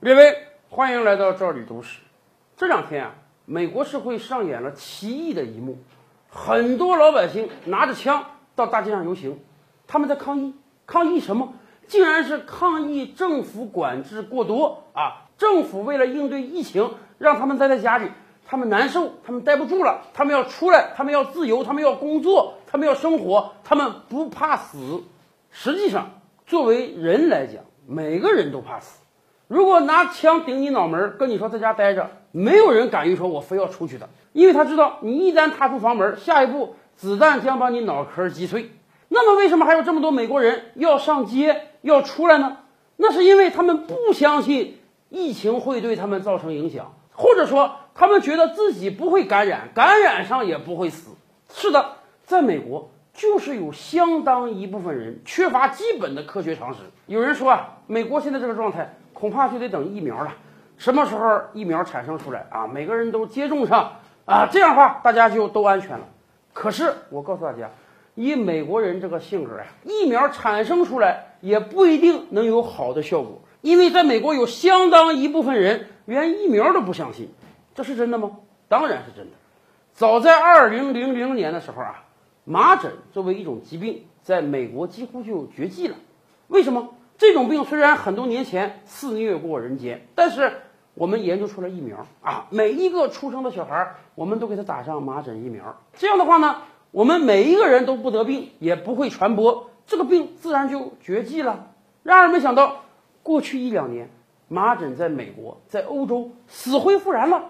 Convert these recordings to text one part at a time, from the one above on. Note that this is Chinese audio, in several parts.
列位，欢迎来到这里读史。这两天啊，美国社会上演了奇异的一幕，很多老百姓拿着枪到大街上游行，他们在抗议，抗议什么？竟然是抗议政府管制过多啊！政府为了应对疫情，让他们待在家里，他们难受，他们待不住了，他们要出来，他们要自由，他们要工作，他们要生活，他们不怕死。实际上，作为人来讲，每个人都怕死。如果拿枪顶你脑门，跟你说在家待着，没有人敢于说我非要出去的，因为他知道你一旦踏出房门，下一步子弹将把你脑壳击碎。那么，为什么还有这么多美国人要上街要出来呢？那是因为他们不相信疫情会对他们造成影响，或者说他们觉得自己不会感染，感染上也不会死。是的，在美国就是有相当一部分人缺乏基本的科学常识。有人说啊，美国现在这个状态。恐怕就得等疫苗了，什么时候疫苗产生出来啊？每个人都接种上啊，这样的话大家就都安全了。可是我告诉大家，以美国人这个性格啊，疫苗产生出来也不一定能有好的效果，因为在美国有相当一部分人连疫苗都不相信。这是真的吗？当然是真的。早在二零零零年的时候啊，麻疹作为一种疾病，在美国几乎就绝迹了。为什么？这种病虽然很多年前肆虐过人间，但是我们研究出了疫苗啊！每一个出生的小孩，我们都给他打上麻疹疫苗。这样的话呢，我们每一个人都不得病，也不会传播这个病，自然就绝迹了。然而没想到，过去一两年，麻疹在美国、在欧洲死灰复燃了，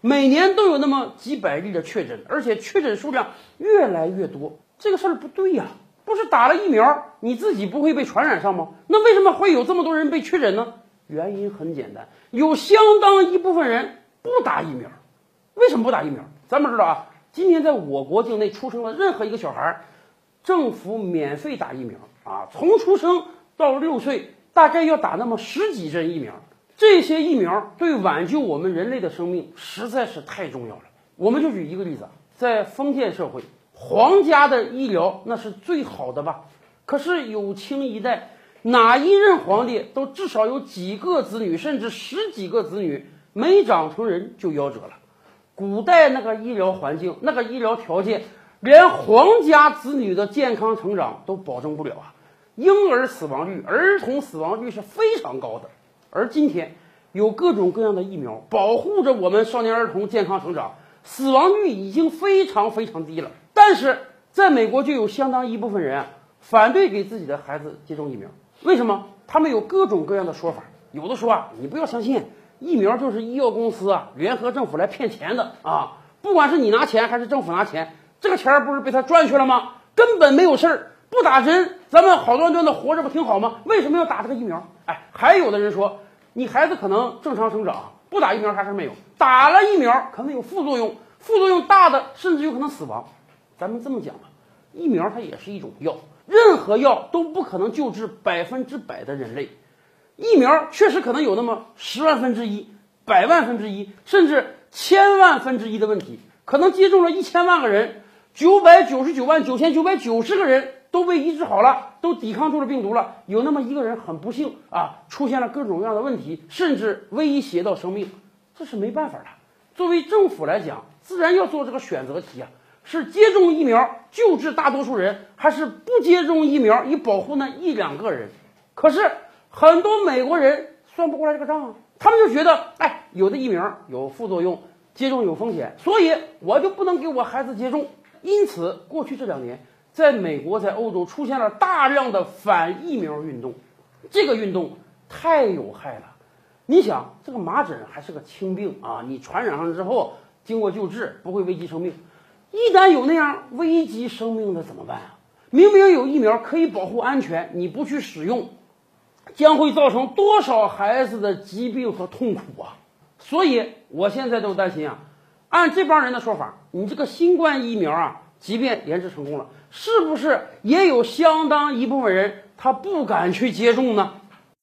每年都有那么几百例的确诊，而且确诊数量越来越多。这个事儿不对呀！不是打了疫苗，你自己不会被传染上吗？那为什么会有这么多人被确诊呢？原因很简单，有相当一部分人不打疫苗。为什么不打疫苗？咱们知道啊，今天在我国境内出生的任何一个小孩，政府免费打疫苗啊，从出生到六岁，大概要打那么十几针疫苗。这些疫苗对挽救我们人类的生命实在是太重要了。我们就举一个例子，在封建社会。皇家的医疗那是最好的吧？可是有清一代，哪一任皇帝都至少有几个子女，甚至十几个子女，没长成人就夭折了。古代那个医疗环境，那个医疗条件，连皇家子女的健康成长都保证不了啊！婴儿死亡率、儿童死亡率是非常高的。而今天，有各种各样的疫苗保护着我们少年儿童健康成长，死亡率已经非常非常低了。但是在美国就有相当一部分人反对给自己的孩子接种疫苗，为什么？他们有各种各样的说法。有的说啊，你不要相信，疫苗就是医药公司啊联合政府来骗钱的啊！不管是你拿钱还是政府拿钱，这个钱不是被他赚去了吗？根本没有事儿，不打针，咱们好端端的活着不挺好吗？为什么要打这个疫苗？哎，还有的人说，你孩子可能正常生长，不打疫苗啥事没有，打了疫苗可能有副作用，副作用大的甚至有可能死亡。咱们这么讲吧，疫苗它也是一种药，任何药都不可能救治百分之百的人类，疫苗确实可能有那么十万分之一、百万分之一，甚至千万分之一的问题，可能接种了一千万个人，九百九十九万九千九百九十个人都被医治好了，都抵抗住了病毒了，有那么一个人很不幸啊，出现了各种各样的问题，甚至威胁到生命，这是没办法的。作为政府来讲，自然要做这个选择题啊。是接种疫苗救治大多数人，还是不接种疫苗以保护那一两个人？可是很多美国人算不过来这个账啊，他们就觉得，哎，有的疫苗有副作用，接种有风险，所以我就不能给我孩子接种。因此，过去这两年，在美国、在欧洲出现了大量的反疫苗运动，这个运动太有害了。你想，这个麻疹还是个轻病啊，你传染上之后，经过救治不会危及生命。一旦有那样危及生命的怎么办啊？明明有疫苗可以保护安全，你不去使用，将会造成多少孩子的疾病和痛苦啊！所以我现在都担心啊。按这帮人的说法，你这个新冠疫苗啊，即便研制成功了，是不是也有相当一部分人他不敢去接种呢？